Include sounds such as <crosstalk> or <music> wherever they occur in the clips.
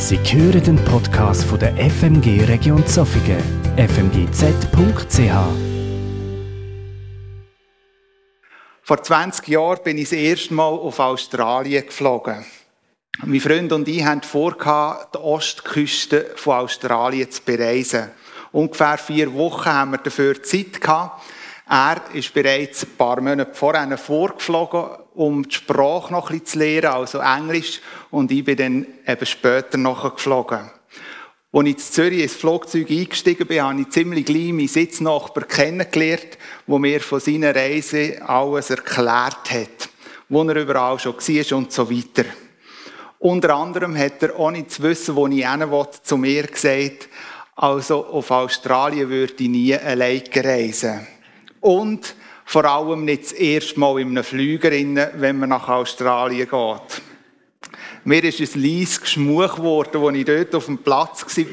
Sie hören den Podcast von der FMG Region Zofingen, fmgz.ch. Vor 20 Jahren bin ich das erste Mal auf Australien geflogen. Mein Freund und ich hatten vor, die Ostküste von Australien zu bereisen. Ungefähr vier Wochen haben wir dafür Zeit gehabt. Er ist bereits ein paar Monate vorher vorgeflogen, um die Sprache noch bisschen zu lernen, also Englisch. Und ich bin dann eben später noch geflogen. Als ich in Zürich ins Flugzeug eingestiegen bin, habe ich ziemlich gleich meinen Sitznachbar kennengelernt, der mir von seiner Reise alles erklärt hat. Wo er überall schon war und so weiter. Unter anderem hat er, ohne zu wissen, wo ich hin will, zu mir gesagt, also auf Australien würde ich nie alleine reisen. Und vor allem nicht das erste Mal in einem Flüger, wenn man nach Australien geht. Mir ist ein leises Geschmuch geworden, als ich dort auf dem Platz war,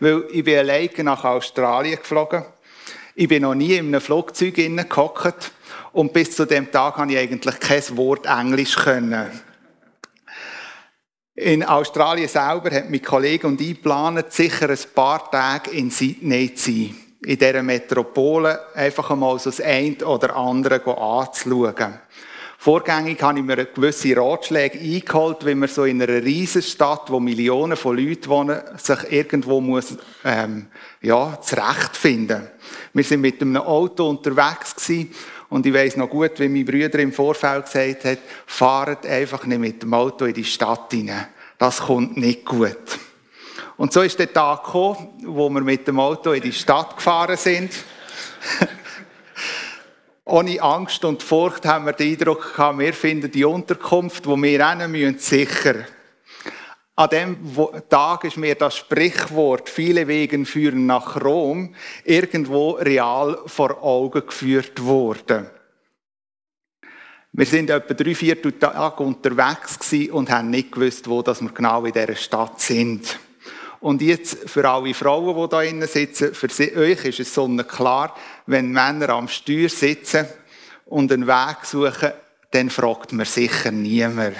weil ich bin alleine nach Australien geflogen. Ich bin noch nie in einem Flugzeug gehockt und bis zu dem Tag konnte ich eigentlich kein Wort Englisch können. In Australien selber hat mein Kollege und ich geplant, sicher ein paar Tage in Sydney zu sein in dieser Metropole einfach einmal so das eine oder andere anzuschauen. Vorgängig habe ich mir gewisse Ratschläge eingeholt, wie man so in einer Riesenstadt, wo Millionen von Leuten wohnen, sich irgendwo muss, ähm, ja, zurechtfinden. Wir sind mit einem Auto unterwegs gewesen, und ich weiß noch gut, wie mein Bruder im Vorfeld gesagt hat, fahrt einfach nicht mit dem Auto in die Stadt hinein. Das kommt nicht gut. Und so ist der Tag gekommen, wo wir mit dem Auto in die Stadt gefahren sind. <laughs> Ohne Angst und Furcht haben wir den Eindruck gehabt, wir finden die Unterkunft, wo wir hin müssen, sicher. An dem Tag ist mir das Sprichwort, viele Wegen führen nach Rom, irgendwo real vor Augen geführt worden. Wir sind etwa drei, vier Tage unterwegs und haben nicht gewusst, wo wir genau in dieser Stadt sind. Und jetzt für alle Frauen, die da innen sitzen, für euch ist es sonnenklar, wenn Männer am Steuer sitzen und einen Weg suchen, dann fragt man sicher niemand.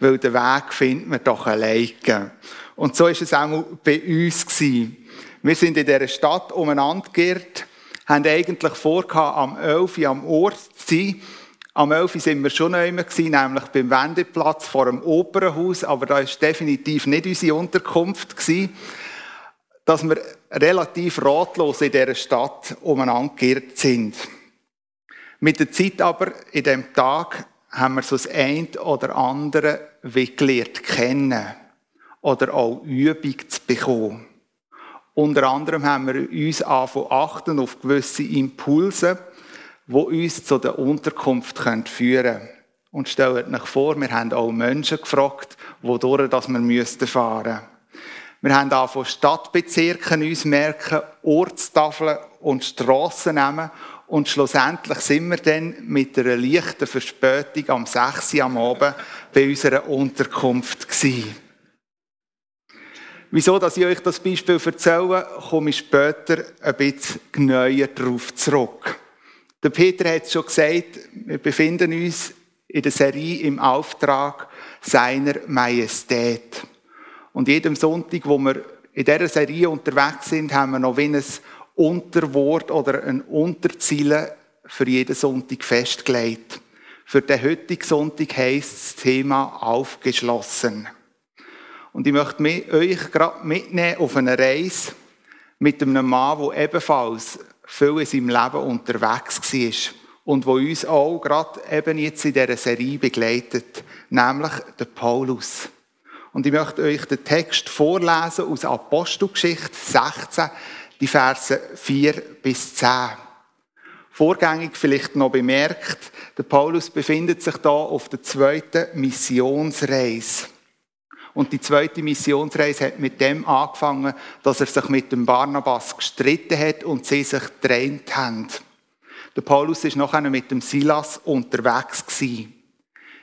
Weil den Weg findet man doch alleine. Und so ist es auch bei uns gewesen. Wir sind in dieser Stadt umeinander geirrt, haben eigentlich vor, am 11 Uhr am Ort zu sein, am 11. sind wir schon neu gewesen, nämlich beim Wendeplatz vor dem Opernhaus, aber da ist definitiv nicht unsere Unterkunft gewesen, dass wir relativ ratlos in dieser Stadt umeinander geirrt sind. Mit der Zeit aber, in dem Tag, haben wir so das eine oder andere gelernt kennen oder auch Übung zu bekommen. Unter anderem haben wir uns angefangen achten auf gewisse Impulse, wo uns zu der Unterkunft führen können. Und stellt euch vor, wir haben auch Menschen gefragt, wodurch wir fahren müssten. Wir haben auch von Stadtbezirken uns merken, Ortstafeln und Strassen nehmen. Und schlussendlich sind wir dann mit einer leichten Verspätung am 6. Uhr am Abend bei unserer Unterkunft gewesen. Wieso, dass ich euch das Beispiel erzähle, komme ich später ein bisschen genauer darauf zurück. Der Peter hat es schon gesagt, wir befinden uns in der Serie im Auftrag seiner Majestät. Und jedem Sonntag, wo wir in dieser Serie unterwegs sind, haben wir noch wie ein Unterwort oder ein Unterziel für jeden Sonntag festgelegt. Für den heutigen Sonntag heisst das Thema aufgeschlossen. Und ich möchte euch gerade mitnehmen auf eine Reise mit einem Mann, der ebenfalls viel in seinem Leben unterwegs war und wo uns auch gerade eben jetzt in dieser Serie begleitet, nämlich der Paulus. Und ich möchte euch den Text vorlesen aus Apostelgeschichte 16, die Verse 4 bis 10. Vorgängig vielleicht noch bemerkt, der Paulus befindet sich da auf der zweiten Missionsreise. Und die zweite Missionsreise hat mit dem angefangen, dass er sich mit dem Barnabas gestritten hat und sie sich getrennt haben. Der Paulus ist nachher mit dem Silas unterwegs gewesen.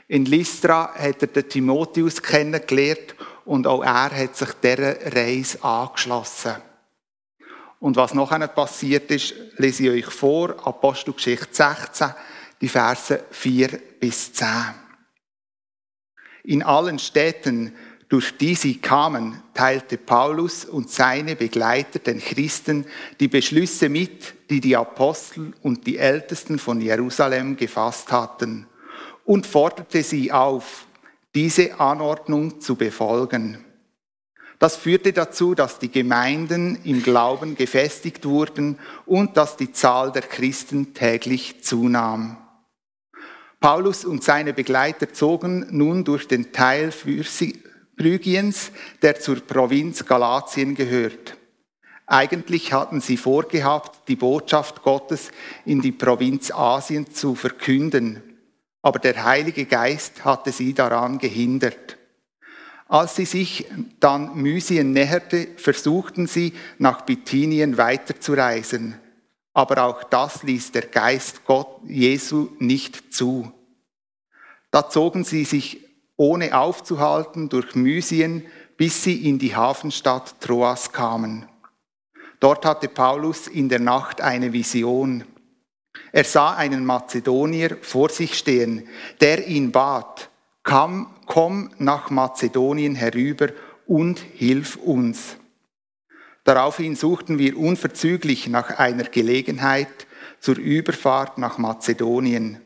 In Lystra hat er den Timotheus kennengelernt und auch er hat sich dieser Reise angeschlossen. Und was nachher passiert ist, lese ich euch vor, Apostelgeschichte 16, die Verse 4 bis 10. In allen Städten durch die sie kamen, teilte Paulus und seine Begleiter den Christen die Beschlüsse mit, die die Apostel und die Ältesten von Jerusalem gefasst hatten, und forderte sie auf, diese Anordnung zu befolgen. Das führte dazu, dass die Gemeinden im Glauben gefestigt wurden und dass die Zahl der Christen täglich zunahm. Paulus und seine Begleiter zogen nun durch den Teil Phrygiens, der zur Provinz Galatien gehört. Eigentlich hatten sie vorgehabt, die Botschaft Gottes in die Provinz Asien zu verkünden, aber der Heilige Geist hatte sie daran gehindert. Als sie sich dann Mysien näherte, versuchten sie, nach Bithynien weiterzureisen. Aber auch das ließ der Geist Gott Jesu nicht zu. Da zogen sie sich ohne aufzuhalten durch Mysien, bis sie in die Hafenstadt Troas kamen. Dort hatte Paulus in der Nacht eine Vision. Er sah einen Mazedonier vor sich stehen, der ihn bat, komm, komm nach Mazedonien herüber und hilf uns. Daraufhin suchten wir unverzüglich nach einer Gelegenheit zur Überfahrt nach Mazedonien,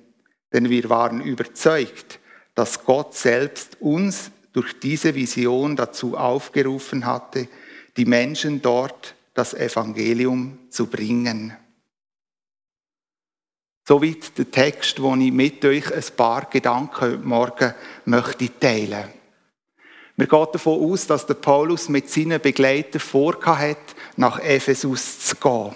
denn wir waren überzeugt, dass Gott selbst uns durch diese Vision dazu aufgerufen hatte, die Menschen dort das Evangelium zu bringen. Soweit der Text, wo ich mit euch ein paar Gedanken heute Morgen möchte teilen. Wir gehen davon aus, dass der Paulus mit seinen Begleitern vorhat, nach Ephesus zu gehen.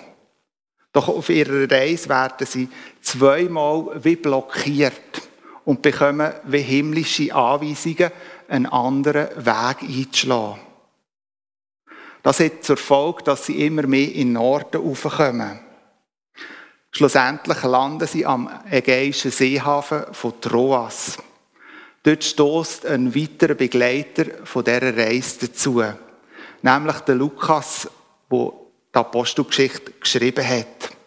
Doch auf ihrer Reise werden sie zweimal wie blockiert und bekommen wie himmlische Anweisungen, einen anderen Weg einzuschlagen. Das hat zur Folge, dass sie immer mehr in den Norden raufkommen. Schlussendlich landen sie am Ägäischen Seehafen von Troas. Dort stößt ein weiterer Begleiter von dieser Reise dazu, nämlich der Lukas, der die Apostelgeschichte geschrieben hat.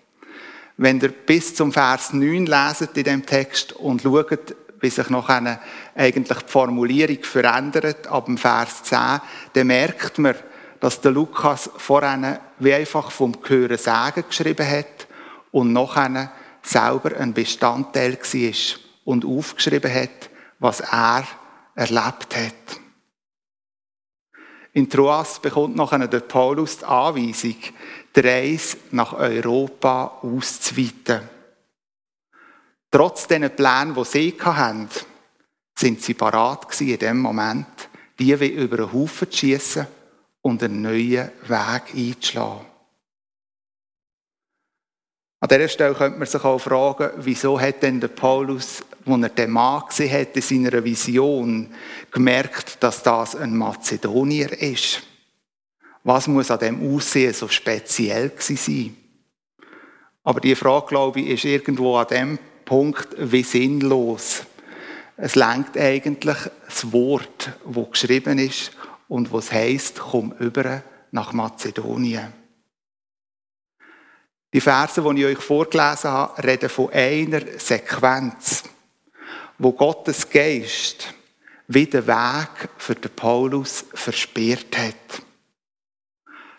Wenn ihr bis zum Vers 9 leset in dem Text und schaut, wie sich noch eine, eigentlich die Formulierung verändert, ab dem Vers 10, dann merkt man, dass der Lukas vorhin wie einfach vom Hören Sagen geschrieben hat und nachher selber ein Bestandteil war und aufgeschrieben hat, was er erlebt hat. In Troas bekommt nachher der Paulus die Anweisung, die Reise nach Europa auszuweiten. Trotz diesen Plänen, die sie hatten, sind sie parat in dem Moment, die wie über einen Haufen zu schiessen und einen neuen Weg einzuschlagen. An dieser Stelle könnte man sich auch fragen, wieso hat denn der Paulus, als er den Mann gesehen hat in seiner Vision, gemerkt, dass das ein Mazedonier ist? Was muss an dem Aussehen so speziell sein? Aber die Frage, glaube ich, ist irgendwo an dem Punkt wie sinnlos. Es lenkt eigentlich das Wort, wo geschrieben ist und was heißt, komm über nach Mazedonien. Die Verse, die ich euch vorgelesen habe, reden von einer Sequenz, wo Gottes Geist wie den Weg für den Paulus versperrt hat.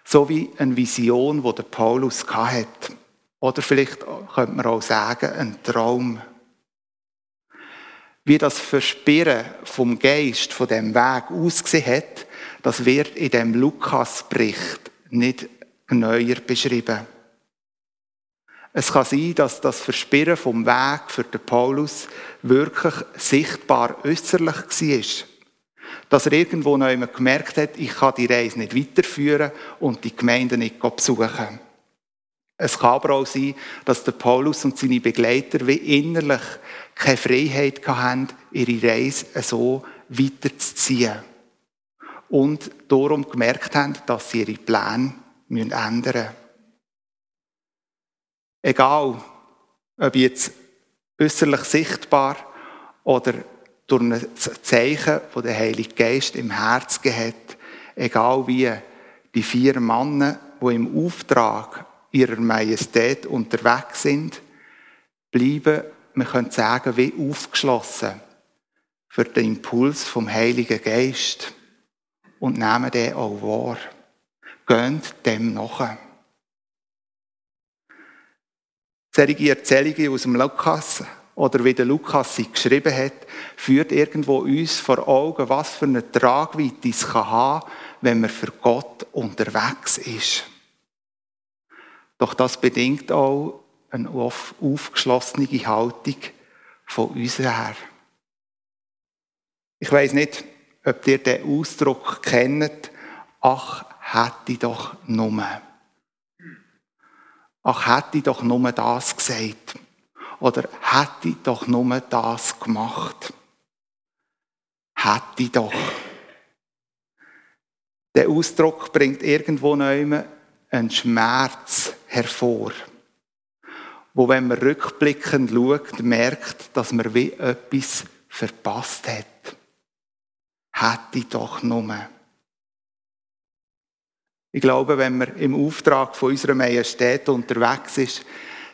So wie eine Vision, die der Paulus hatte. Oder vielleicht könnte man auch sagen, ein Traum. Wie das Versperren vom Geist von dem Weg ausgesehen hat, das wird in dem Lukas-Bericht nicht genauer beschrieben. Es kann sein, dass das Verspirren vom Weg für den Paulus wirklich sichtbar äußerlich war. Dass er irgendwo noch einmal gemerkt hat, ich kann die Reise nicht weiterführen und die Gemeinde nicht besuchen. Es kann aber auch sein, dass der Paulus und seine Begleiter wie innerlich keine Freiheit hatten, ihre Reise so weiterzuziehen. Und darum gemerkt haben, dass sie ihre Pläne ändern müssen. Egal, ob jetzt äußerlich sichtbar oder durch ein Zeichen, das der Heilige Geist im Herz hat, egal wie die vier Männer, die im Auftrag ihrer Majestät unterwegs sind, bleiben, man könnte sagen, wie aufgeschlossen für den Impuls vom Heiligen Geist. und nehmen den auch wahr. Geht dem nach. Solche Erzählungen aus dem Lukas oder wie der Lukas sie geschrieben hat, führt irgendwo uns vor Augen, was für eine Tragweite es kann haben, wenn man für Gott unterwegs ist. Doch das bedingt auch eine aufgeschlossene Haltung von uns her. Ich weiß nicht, ob ihr den Ausdruck kennt, ach, hätte ich doch nur. Ach, hätte ich doch nur das gesagt. Oder hätte ich doch nur das gemacht. Hätte ich doch. Der Ausdruck bringt irgendwo neu einen Schmerz hervor, wo wenn man rückblickend schaut, merkt, dass man wie etwas verpasst hat. Hätte ich doch nur. Ich glaube, wenn man im Auftrag von unserer Majestät unterwegs ist,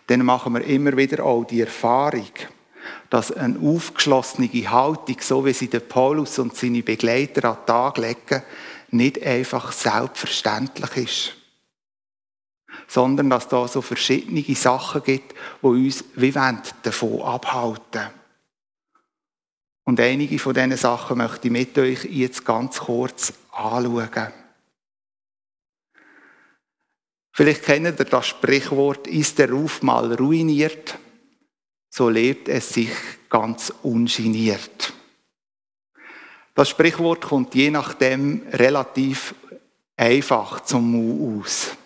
dann machen wir immer wieder auch die Erfahrung, dass eine aufgeschlossene Haltung, so wie sie der Paulus und seine Begleiter an den Tag legen, nicht einfach selbstverständlich ist. Sondern dass da so verschiedene Sachen gibt, die uns wie davon abhalten. Und einige von diesen Sachen möchte ich mit euch jetzt ganz kurz anschauen. Vielleicht kennt ihr das Sprichwort, ist der Ruf mal ruiniert, so lebt es sich ganz ungeniert. Das Sprichwort kommt je nachdem relativ einfach zum Mu aus.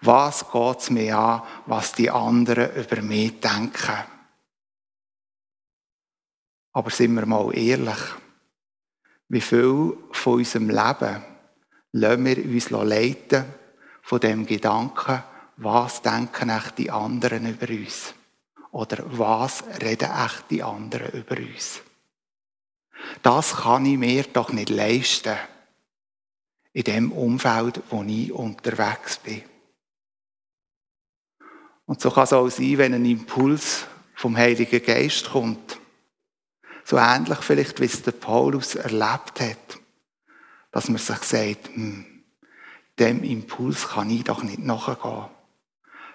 Was geht es mir an, was die anderen über mich denken? Aber sind wir mal ehrlich, wie viel von unserem Leben lassen wir uns leiten von dem Gedanken, was denken echt die anderen über uns? Oder was reden echt die anderen über uns? Das kann ich mir doch nicht leisten in dem Umfeld, wo ich unterwegs bin. Und so kann es auch sein, wenn ein Impuls vom Heiligen Geist kommt. So ähnlich vielleicht, wie es der Paulus erlebt hat, dass man sich sagt, hm, dem Impuls kann ich doch nicht nachgehen.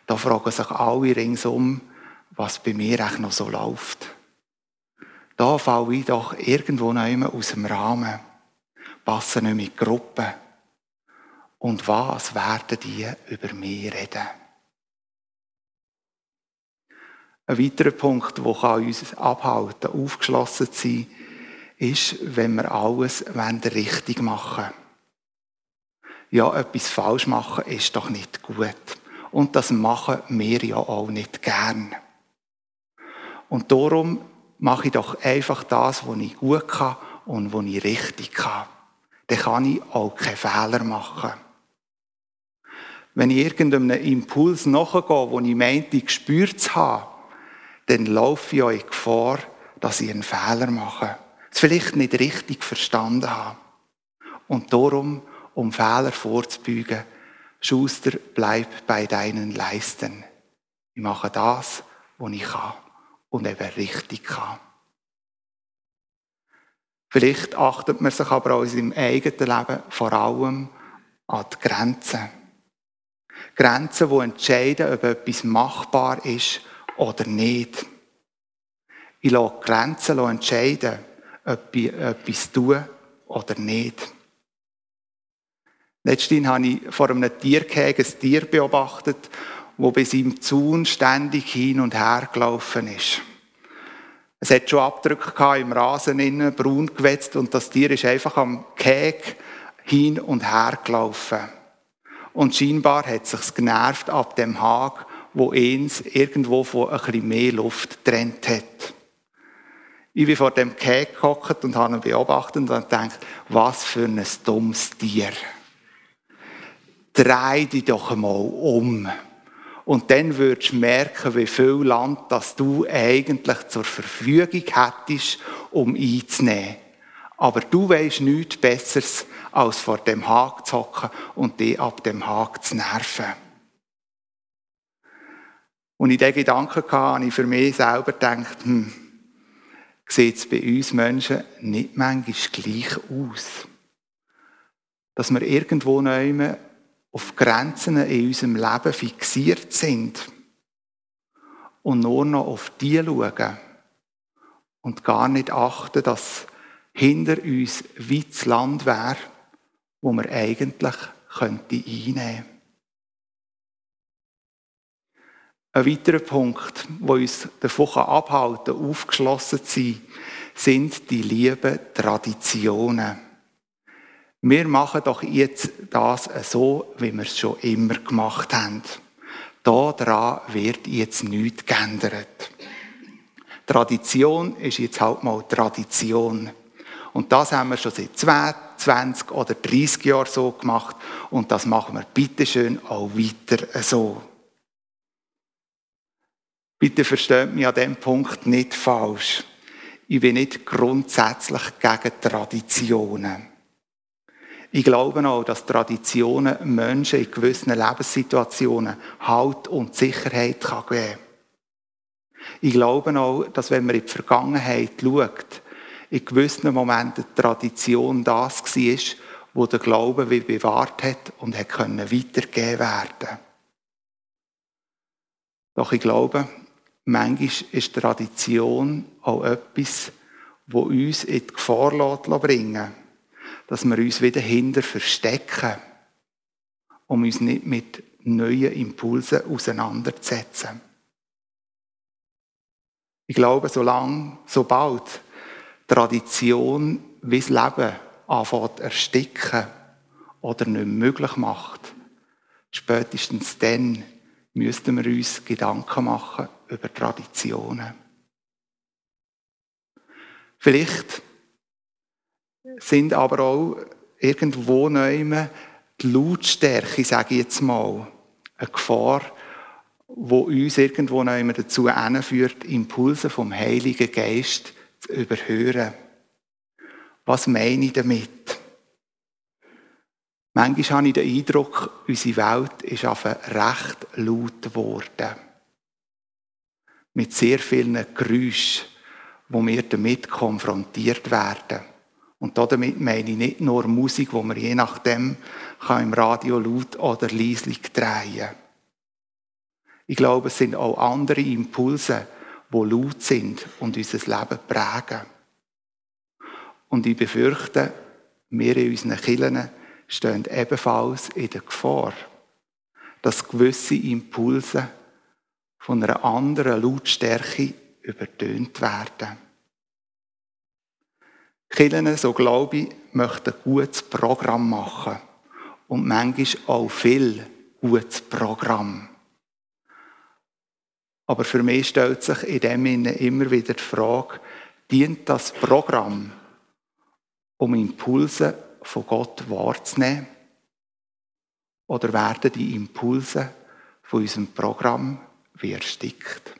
Da fragen sich alle ringsum, was bei mir eigentlich noch so läuft. Da falle ich doch irgendwo noch aus dem Rahmen, passe nicht mit Gruppen. Und was werden die über mich reden? Ein weiterer Punkt, der uns abhalten kann, aufgeschlossen zu sein, ist, wenn wir alles richtig machen wollen ja, etwas falsch machen ist doch nicht gut. Und das machen wir ja auch nicht gern. Und darum mache ich doch einfach das, was ich gut kann und was ich richtig kann. Dann kann ich auch keine Fehler machen. Wenn ich irgendeinem Impuls nachgehe, den ich meinte, gespürt zu haben, dann laufe ich auch in Gefahr, dass ich einen Fehler mache. Es vielleicht nicht richtig verstanden habe. Und darum um Fehler vorzubeugen. Schuster, bleib bei deinen Leisten. Ich mache das, was ich kann und eben richtig kann. Vielleicht achtet man sich aber auch in seinem eigenen Leben vor allem an die Grenzen. Grenzen, die entscheiden, ob etwas machbar ist oder nicht. Ich lasse Grenzen entscheiden, ob ich etwas tue oder nicht. Letztens habe ich vor einem Tiergehege ein Tier beobachtet, wo bei seinem Zaun ständig hin und her gelaufen ist. Es hat schon Abdrücke im Rasen innen, braun gewetzt und das Tier ist einfach am Gehege hin und her gelaufen. Und scheinbar hat es sich genervt ab dem Hag, wo eins irgendwo von ein bisschen mehr Luft getrennt hat. Ich bin vor dem Gehege gehockt und habe ihn beobachtet und gedacht, was für ein dummes Tier dreh dich doch einmal um. Und dann würdest du merken, wie viel Land das du eigentlich zur Verfügung hättest, um einzunehmen. Aber du weißt nichts Besseres, als vor dem Haken zu hocken und dich ab dem Haken zu nerven. Und in diesen Gedanken habe ich für mich selber gedacht, hm, sieht es bei uns Menschen nicht manchmal gleich aus? dass wir irgendwo neu auf Grenzen in unserem Leben fixiert sind und nur noch auf die schauen und gar nicht achten, dass hinter uns das Land wäre, wo wir eigentlich könnte einnehmen Ein weiterer Punkt, wo uns davon abhalten kann, aufgeschlossen zu sein, sind die lieben Traditionen. Wir machen doch jetzt das so, wie wir es schon immer gemacht haben. Daran wird jetzt nichts geändert. Tradition ist jetzt halt mal Tradition. Und das haben wir schon seit 20 oder 30 Jahren so gemacht. Und das machen wir bitteschön auch weiter so. Bitte versteht mich an diesem Punkt nicht falsch. Ich bin nicht grundsätzlich gegen Traditionen. Ich glaube auch, dass Traditionen Menschen in gewissen Lebenssituationen Halt und Sicherheit geben können. Ich glaube auch, dass wenn man in die Vergangenheit schaut, in gewissen Momenten Tradition das war, wo der Glaube wie bewahrt hat und hat können weitergegeben werden. Doch ich glaube, manchmal ist Tradition auch etwas, wo uns in die Gefahr bringen dass wir uns wieder hinter verstecken, um uns nicht mit neuen Impulsen auseinanderzusetzen. Ich glaube, solange, sobald Tradition wie das Leben anfängt ersticken oder nicht möglich macht, spätestens dann müssten wir uns Gedanken machen über Traditionen. Vielleicht sind aber auch irgendwo neu die Lautstärke, sage ich jetzt mal, eine Gefahr, wo uns irgendwo neu dazu führt, Impulse vom Heiligen Geist zu überhören. Was meine ich damit? Manchmal habe ich den Eindruck, unsere Welt ist auf recht laut geworden. Mit sehr vielen Geräuschen, wo wir damit konfrontiert werden. Und damit meine ich nicht nur Musik, wo man je nachdem kann im Radio laut oder leislich drehen kann. Ich glaube, es sind auch andere Impulse, die laut sind und unser Leben prägen. Und ich befürchte, wir in unseren Kirchen stehen ebenfalls in der Gefahr, dass gewisse Impulse von einer anderen Lautstärke übertönt werden. Kirchen, so glaube ich, möchten ein gutes Programm machen. Und manchmal auch viel gutes Programm. Aber für mich stellt sich in dem Sinne immer wieder die Frage, dient das Programm, um Impulse von Gott wahrzunehmen? Oder werden die Impulse von unserem Programm wie erstickt?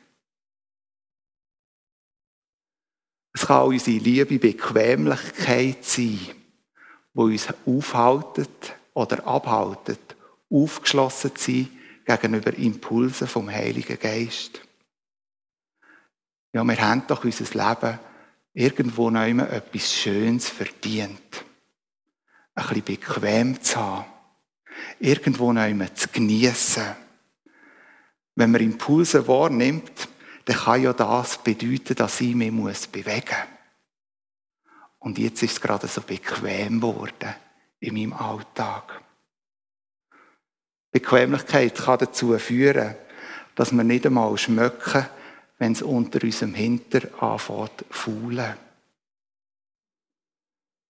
Es kann unsere liebe Bequemlichkeit sein, die uns aufhaltet oder abhaltet, aufgeschlossen zu sein gegenüber Impulsen vom Heiligen Geist. Ja, wir haben doch unser Leben irgendwo noch immer etwas Schönes verdient. Ein bisschen bequem zu haben. Irgendwo noch immer zu geniessen. Wenn man Impulse wahrnimmt, dann kann ja das bedeuten, dass ich mich muss bewegen muss. Und jetzt ist es gerade so bequem geworden in meinem Alltag. Bequemlichkeit kann dazu führen, dass wir nicht einmal schmecken, wenn es unter unserem Hinter anfängt faulen.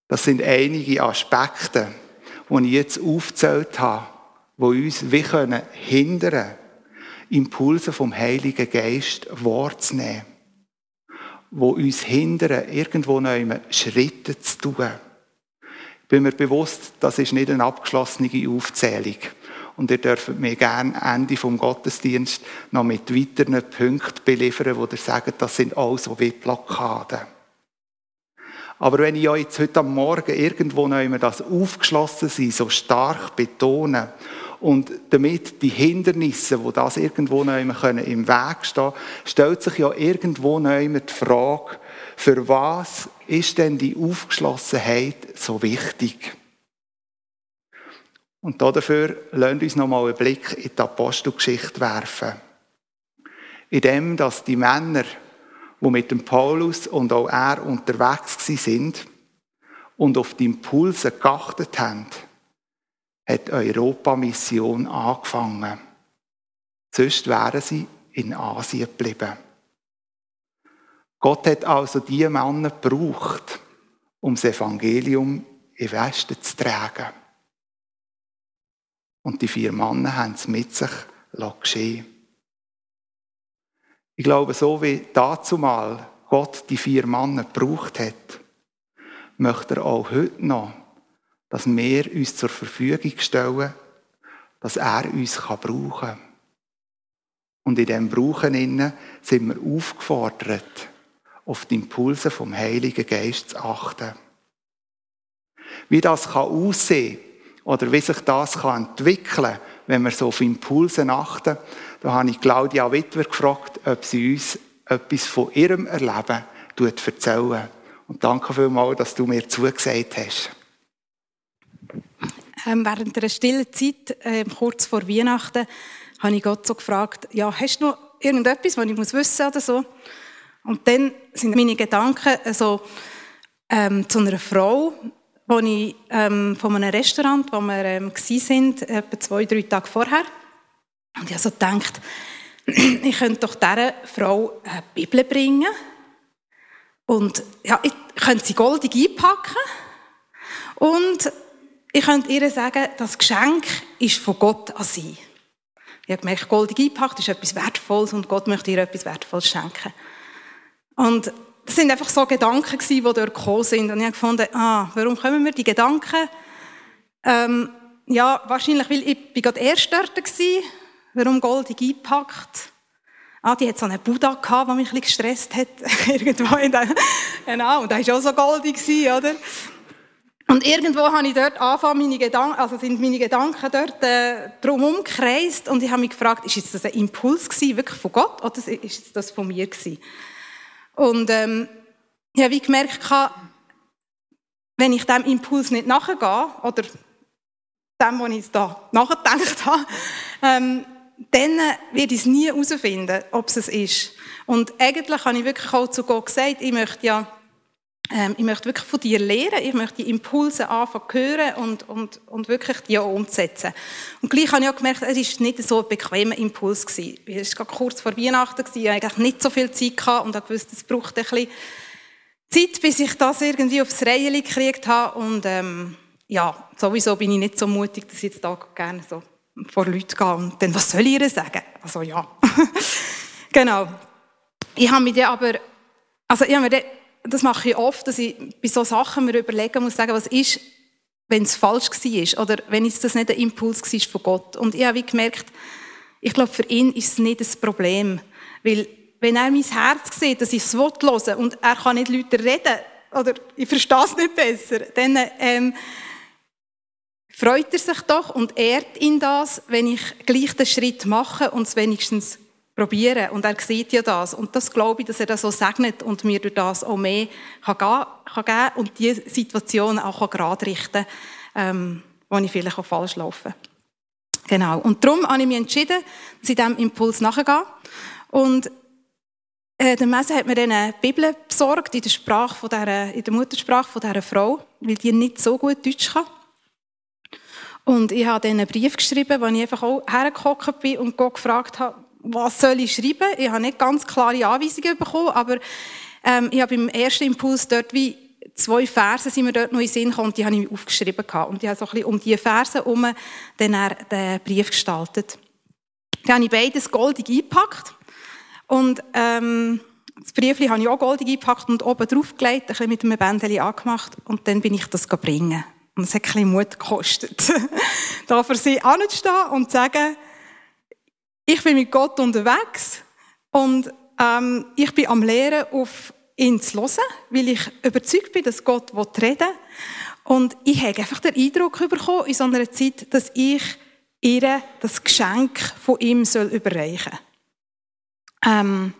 Das sind einige Aspekte, die ich jetzt aufgezählt habe, die uns wie können hindern Impulse vom Heiligen Geist wahrzunehmen, wo uns hindern, irgendwo noch Schritte zu tun. Ich bin mir bewusst, das ist nicht eine abgeschlossene Aufzählung. Und ihr dürft mir gerne Ende vom Gottesdienst noch mit weiteren Punkten beliefern, wo ihr sagt, das sind alles so wie Blockaden. Aber wenn ich ja jetzt heute am Morgen irgendwo noch das aufgeschlossen sein so stark betone und damit die Hindernisse, wo das irgendwo noch im Weg stehen stellt sich ja irgendwo die Frage, für was ist denn die Aufgeschlossenheit so wichtig? Und dafür lasst uns noch mal einen Blick in die Apostelgeschichte werfen. In dem, dass die Männer, die mit dem Paulus und auch er unterwegs sind und auf die Impulse geachtet haben, hat Europa-Mission angefangen. Sonst wären sie in Asien geblieben. Gott hat also diese Männer gebraucht, um das Evangelium in Westen zu tragen. Und die vier Männer haben es mit sich geschehen. Ich glaube, so wie dazumal Gott die vier Männer gebraucht hat, möchte er auch heute noch, dass wir uns zur Verfügung stellen, dass er uns brauchen kann. Und in diesem Brauchen sind wir aufgefordert, auf die Impulse vom Heiligen Geist zu achten. Wie das kann aussehen oder wie sich das kann entwickeln wenn wir so auf Impulse achten, da habe ich Claudia Wittwer gefragt, ob sie uns etwas von ihrem Erleben erzählen Und danke vielmals, dass du mir zugesagt hast. Ähm, während einer stillen Zeit, äh, kurz vor Weihnachten, habe ich Gott so gefragt, ja, hast du noch irgendetwas, was ich muss wissen oder so? Und dann sind meine Gedanken also, ähm, zu einer Frau, wo ich ähm, von einem Restaurant, wo wir ähm, sind, etwa zwei, drei Tage vorher. Und ich habe so gedacht, <clears throat> ich könnte doch dieser Frau eine Bibel bringen. Und ja, ich könnte sie goldig einpacken. Und ich könnte ihr sagen, das Geschenk ist von Gott an sie. Ich habe gemerkt, goldig eingepackt ist etwas Wertvolles und Gott möchte ihr etwas Wertvolles schenken. Und das sind einfach so Gedanken die dort gekommen sind. Und ich habe gefunden, ah, warum kommen mir die Gedanken? Ähm, ja, wahrscheinlich, weil ich bin gerade erst dort war. Warum goldig eingepackt? Ah, die hat so einen Buddha gehabt, der mich ein bisschen gestresst hat. <laughs> Irgendwo in der, genau, und der war auch so goldig, oder? Und irgendwo habe ich dort angefangen, meine Gedanken, also sind meine Gedanken dort äh, drumherum gekreist und ich habe mich gefragt, ist jetzt das ein Impuls gewesen, wirklich von Gott, oder ist das von mir gewesen? Und ähm, ich habe gemerkt, wenn ich dem Impuls nicht nachgehe, oder dem, was ich da nachgedacht habe, ähm, dann werde ich es nie herausfinden, ob es es ist. Und eigentlich habe ich wirklich auch zu Gott gesagt, ich möchte ja ähm, ich möchte wirklich von dir lernen, ich möchte die Impulse anfangen hören und, und, und wirklich die auch umzusetzen. Und gleich habe ich auch gemerkt, es war nicht so ein bequemer Impuls. Gewesen. Es war kurz vor Weihnachten, ich hatte eigentlich nicht so viel Zeit gehabt und ich wusste, es braucht ein bisschen Zeit, bis ich das irgendwie aufs Reihe gekriegt habe. Und ähm, ja, sowieso bin ich nicht so mutig, dass ich jetzt da gerne so vor Leute gehe und dann, was soll ich ihr sagen? Also ja, <laughs> genau. Ich habe mir dann aber, also ich habe mir dann das mache ich oft, dass ich bei so Sachen mir überlegen muss, sagen, was ist, wenn es falsch war oder wenn es das nicht ein Impuls war von Gott. Und ich habe gemerkt, ich glaube, für ihn ist es nicht das Problem. Weil, wenn er mein Herz sieht, dass ich es hören und er kann nicht Leute reden oder ich verstehe es nicht besser, dann ähm, freut er sich doch und ehrt ihn das, wenn ich gleich den Schritt mache und es wenigstens probieren. Und er sieht ja das. Und das glaube ich, dass er das so segnet und mir durch das auch mehr kann geben kann und die Situation auch gerade richten kann, ähm, wo ich vielleicht auch falsch laufe. Genau. Und darum habe ich mich entschieden, dass ich diesem Impuls nachgehe. Und äh, der Messe hat mir dann eine Bibel besorgt in der Sprache von der, in der Muttersprache von dieser Frau, weil die nicht so gut Deutsch kann. Und ich habe dann einen Brief geschrieben, wo ich einfach auch hergekommen bin und Gott gefragt habe, was soll ich schreiben? Ich habe nicht ganz klare Anweisungen bekommen, aber ähm, ich habe im ersten Impuls dort wie zwei Verse sind mir dort noch in Sinn gekommen die habe ich aufgeschrieben gehabt. Und ich habe so ein bisschen um diese Verse herum dann den Brief gestaltet. Dann habe ich beides goldig eingepackt und ähm, das Briefchen habe ich auch goldig eingepackt und oben drauf gelegt, ein bisschen mit einem Bändchen angemacht und dann bin ich das bringen. Und es hat ein bisschen Mut gekostet, <laughs> da für sie anzustehen und zu sagen, ich bin mit Gott unterwegs und ähm, ich bin am Lehren, auf ihn zu hören, weil ich überzeugt bin, dass Gott reden will. Und ich habe einfach den Eindruck bekommen in so einer Zeit, dass ich ihr das Geschenk von ihm soll überreichen soll. Ähm,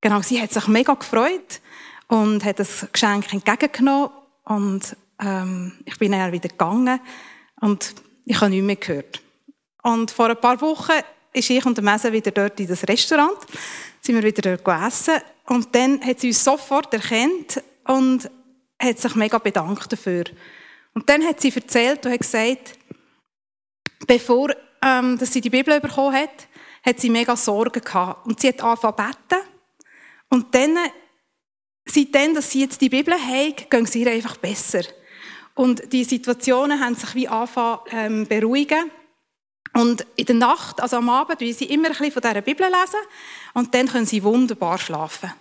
genau, sie hat sich mega gefreut und hat das Geschenk entgegengenommen und ähm, ich bin dann wieder gegangen und ich habe nichts mehr gehört. Und vor ein paar Wochen ist ich und der Messe wieder dort in das Restaurant, sind wir wieder dort gegessen und dann hat sie uns sofort erkannt und hat sich mega bedankt dafür. Und dann hat sie erzählt und hat gesagt, bevor ähm, dass sie die Bibel bekommen hat, hat sie mega Sorgen gehabt. Und sie hat angefangen beten. Und dann, seitdem, dass sie jetzt die Bibel hat, gehen es ihr einfach besser. Und die Situationen haben sich wie angefangen ähm, beruhigen. Und in der Nacht, also am Abend, wie sie immer ein bisschen von dieser Bibel lesen und dann können sie wunderbar schlafen.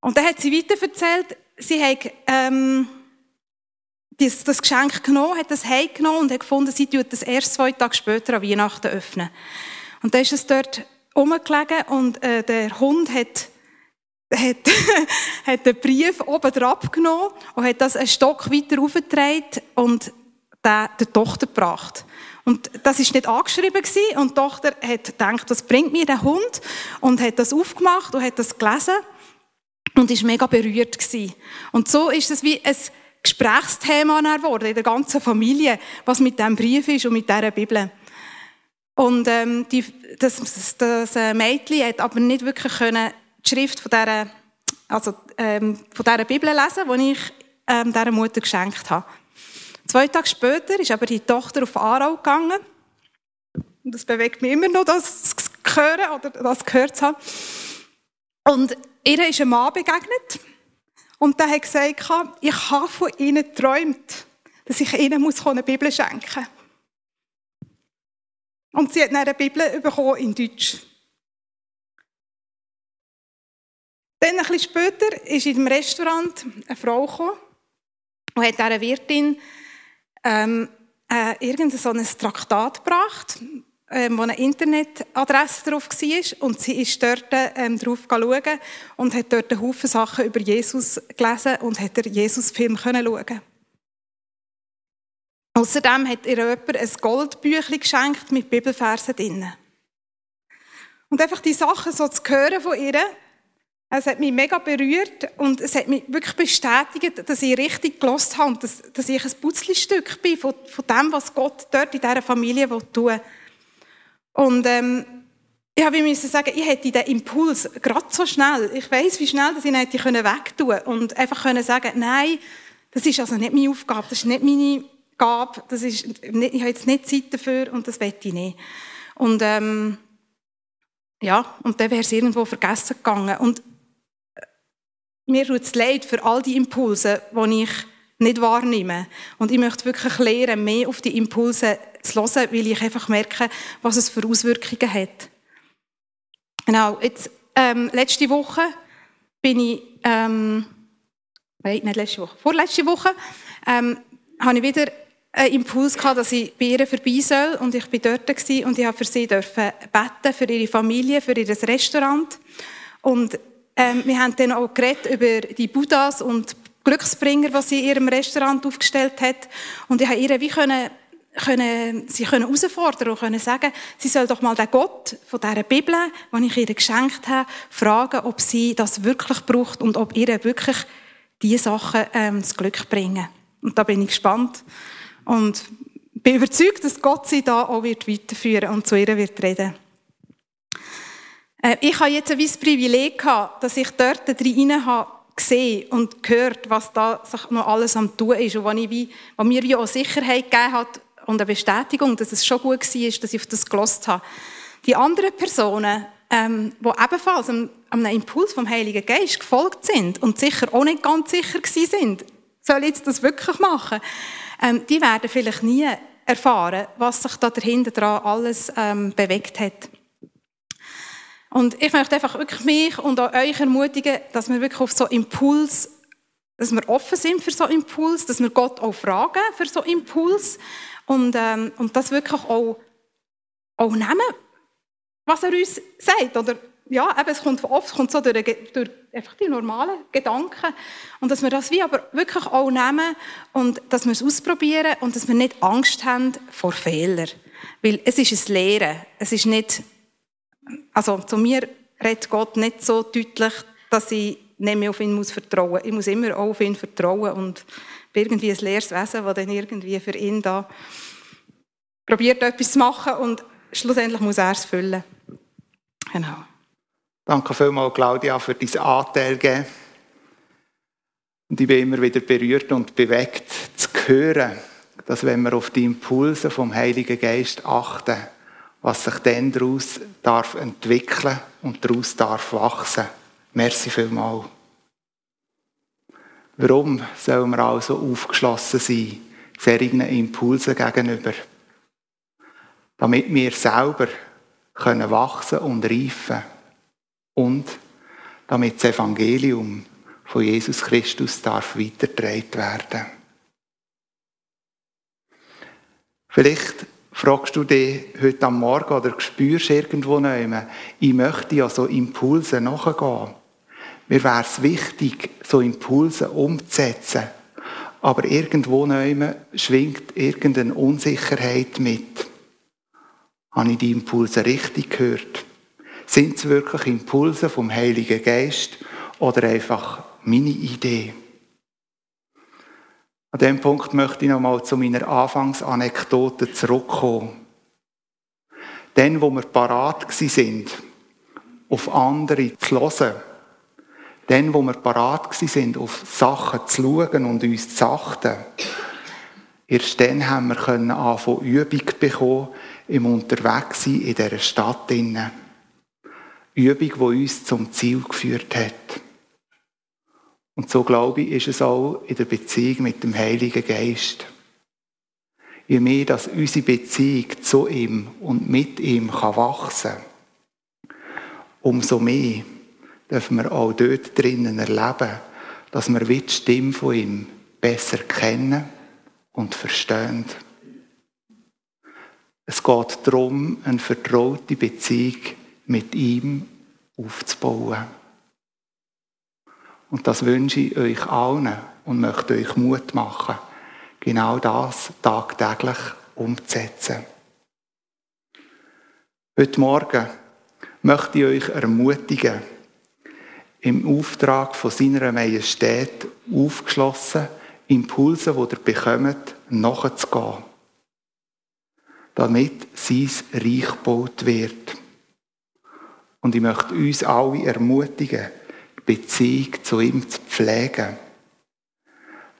Und dann hat sie weiter erzählt, sie hat ähm, das, das Geschenk genommen, hat das heimgenommen und hat gefunden, sie tut das erst zwei Tage später an Weihnachten öffnen. Und dann ist es dort rumgelegen und äh, der Hund hat, hat, <laughs> hat den Brief oben drauf genommen und hat das einen Stock weiter aufgetragen und den der Tochter gebracht. Und das ist nicht angeschrieben gewesen. und die Tochter hat gedacht, was bringt mir der Hund? Und hat das aufgemacht und hat das gelesen und ist mega berührt gewesen. Und so ist es wie ein Gesprächsthema geworden in der ganzen Familie, was mit dem Brief ist und mit dieser Bibel. Und ähm, die, das, das, das äh, Mädchen hat aber nicht wirklich können die Schrift von dieser, also, ähm, von dieser Bibel lesen, die ich ähm, dieser Mutter geschenkt habe. Zwei Tage später ist aber die Tochter auf Aarau gegangen. Und das bewegt mich immer noch, das zu hören oder das gehört zu haben. Und ihr ist ein Mann begegnet. Und der hat gesagt, ich habe von ihnen geträumt, dass ich ihnen eine Bibel schenken muss. Und sie hat eine Bibel bekommen in Deutsch. Dann, ein bisschen später, ist in dem Restaurant eine Frau gekommen und hat dieser Wirtin ähm, äh, irgendein so ein Traktat gebracht, ähm, wo eine Internetadresse drauf war. Und sie ist dort ähm, drauf schauen und hat dort einen Haufen Sachen über Jesus gelesen und hat den Jesus-Film schauen Außerdem hat ihr jemand ein Goldbüchlein geschenkt mit Bibelversen drin. Und einfach die Sachen so zu hören von ihr, es hat mich mega berührt und es hat mich wirklich bestätigt, dass ich richtig gelost habe und dass, dass ich ein Putzlestück bin von, von dem, was Gott dort in dieser Familie tun will. Und ähm, ich habe müssen sagen, ich hätte den Impuls gerade so schnell, ich weiß, wie schnell dass ich ihn hätte wegtun können und einfach können sagen, nein, das ist also nicht meine Aufgabe, das ist nicht meine Gabe, das ist, ich habe jetzt nicht Zeit dafür und das will ich nicht. Und ähm, ja, und dann wäre es irgendwo vergessen gegangen. Und mir tut es leid für all die Impulse, die ich nicht wahrnehme. Und ich möchte wirklich lernen, mehr auf die Impulse zu hören, weil ich einfach merke, was es für Auswirkungen hat. Genau, jetzt, ähm, letzte Woche bin ich, ähm, nein, nicht letzte Woche, vorletzte Woche, ähm, habe ich wieder einen Impuls gehabt, dass ich bei ihr vorbei soll und ich bin dort und ich habe für sie beten, für ihre Familie, für ihr Restaurant und ähm, wir haben dann auch geredet über die Buddhas und Glücksbringer, was sie in ihrem Restaurant aufgestellt hat. Und ich habe ihr wie können, können, sie können herausfordern und können sagen, sie soll doch mal den Gott von dieser Bibel, die ich ihr geschenkt habe, fragen, ob sie das wirklich braucht und ob ihr wirklich diese Sachen ähm, das Glück bringen. Und da bin ich gespannt und bin überzeugt, dass Gott sie da auch wird weiterführen und zu ihr wird reden. Äh, ich habe jetzt ein das Privileg gehabt, dass ich dort drin habe gesehen und gehört, was da noch alles am tun ist und was, ich wie, was mir wie auch Sicherheit gegeben hat und eine Bestätigung, dass es schon gut war, dass ich auf das gelost habe. Die anderen Personen, ähm, die ebenfalls einem, einem Impuls vom Heiligen Geist gefolgt sind und sicher auch nicht ganz sicher sind, soll ich jetzt das wirklich machen, ähm, die werden vielleicht nie erfahren, was sich da dahinter dran alles ähm, bewegt hat. Und ich möchte einfach wirklich mich und auch euch ermutigen, dass wir wirklich auf so Impuls, dass wir offen sind für so Impuls, dass wir Gott auch fragen für so Impuls und, ähm, und das wirklich auch, auch nehmen, was er uns sagt. Oder ja, eben, es kommt oft kommt so durch, durch einfach die normalen Gedanken und dass wir das wie aber wirklich auch nehmen und dass wir es ausprobieren und dass wir nicht Angst haben vor Fehlern. Weil es ist ein Lehren, es ist nicht also zu mir redet Gott nicht so deutlich, dass ich nicht mehr auf ihn muss vertrauen muss. Ich muss immer auch auf ihn vertrauen und irgendwie ein leeres Wesen, das dann irgendwie für ihn da probiert etwas zu machen und schlussendlich muss er es füllen. Genau. Danke vielmals, Claudia, für dein Anteil. Und ich bin immer wieder berührt und bewegt zu hören, dass wenn wir auf die Impulse vom Heiligen Geist achten, was sich dann daraus darf entwickeln und daraus darf wachsen. Merci vielmals. Warum sollen wir also aufgeschlossen sein, solchen Impulsen gegenüber? Damit wir selber können wachsen und reifen und damit das Evangelium von Jesus Christus darf weitergetragen werden. Vielleicht fragst du dich heute am Morgen oder spürst irgendwo noch, ich möchte ja so Impulse nachgehen. Mir wäre es wichtig, so Impulse umzusetzen. Aber irgendwo neu schwingt irgendeine Unsicherheit mit. Habe ich die Impulse richtig gehört? Sind es wirklich Impulse vom Heiligen Geist oder einfach meine Idee? An diesem Punkt möchte ich nochmal zu meiner Anfangsanekdote zurückkommen. Dann, wo wir parat sind, auf andere zu hören, dann, wo wir parat sind, auf Sachen zu schauen und uns zu achten, erst dann haben wir können anfangen, Übung bekommen im Unterwegssein in dieser Stadt. Übung, die uns zum Ziel geführt hat. Und so glaube ich, ist es auch in der Beziehung mit dem Heiligen Geist. Je mehr, dass unsere Beziehung zu ihm und mit ihm kann wachsen umso mehr dürfen wir auch dort drinnen erleben, dass wir die Stimme von ihm besser kennen und verstehen. Es geht darum, eine vertraute Beziehung mit ihm aufzubauen. Und das wünsche ich euch allen und möchte euch Mut machen, genau das tagtäglich umzusetzen. Heute Morgen möchte ich euch ermutigen, im Auftrag von seiner Majestät aufgeschlossen, Impulse, die ihr bekommt, nachzugehen, damit sein Reich gebaut wird. Und ich möchte uns alle ermutigen, Beziehung zu ihm zu pflegen,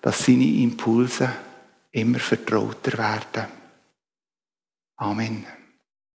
dass seine Impulse immer vertrauter werden. Amen.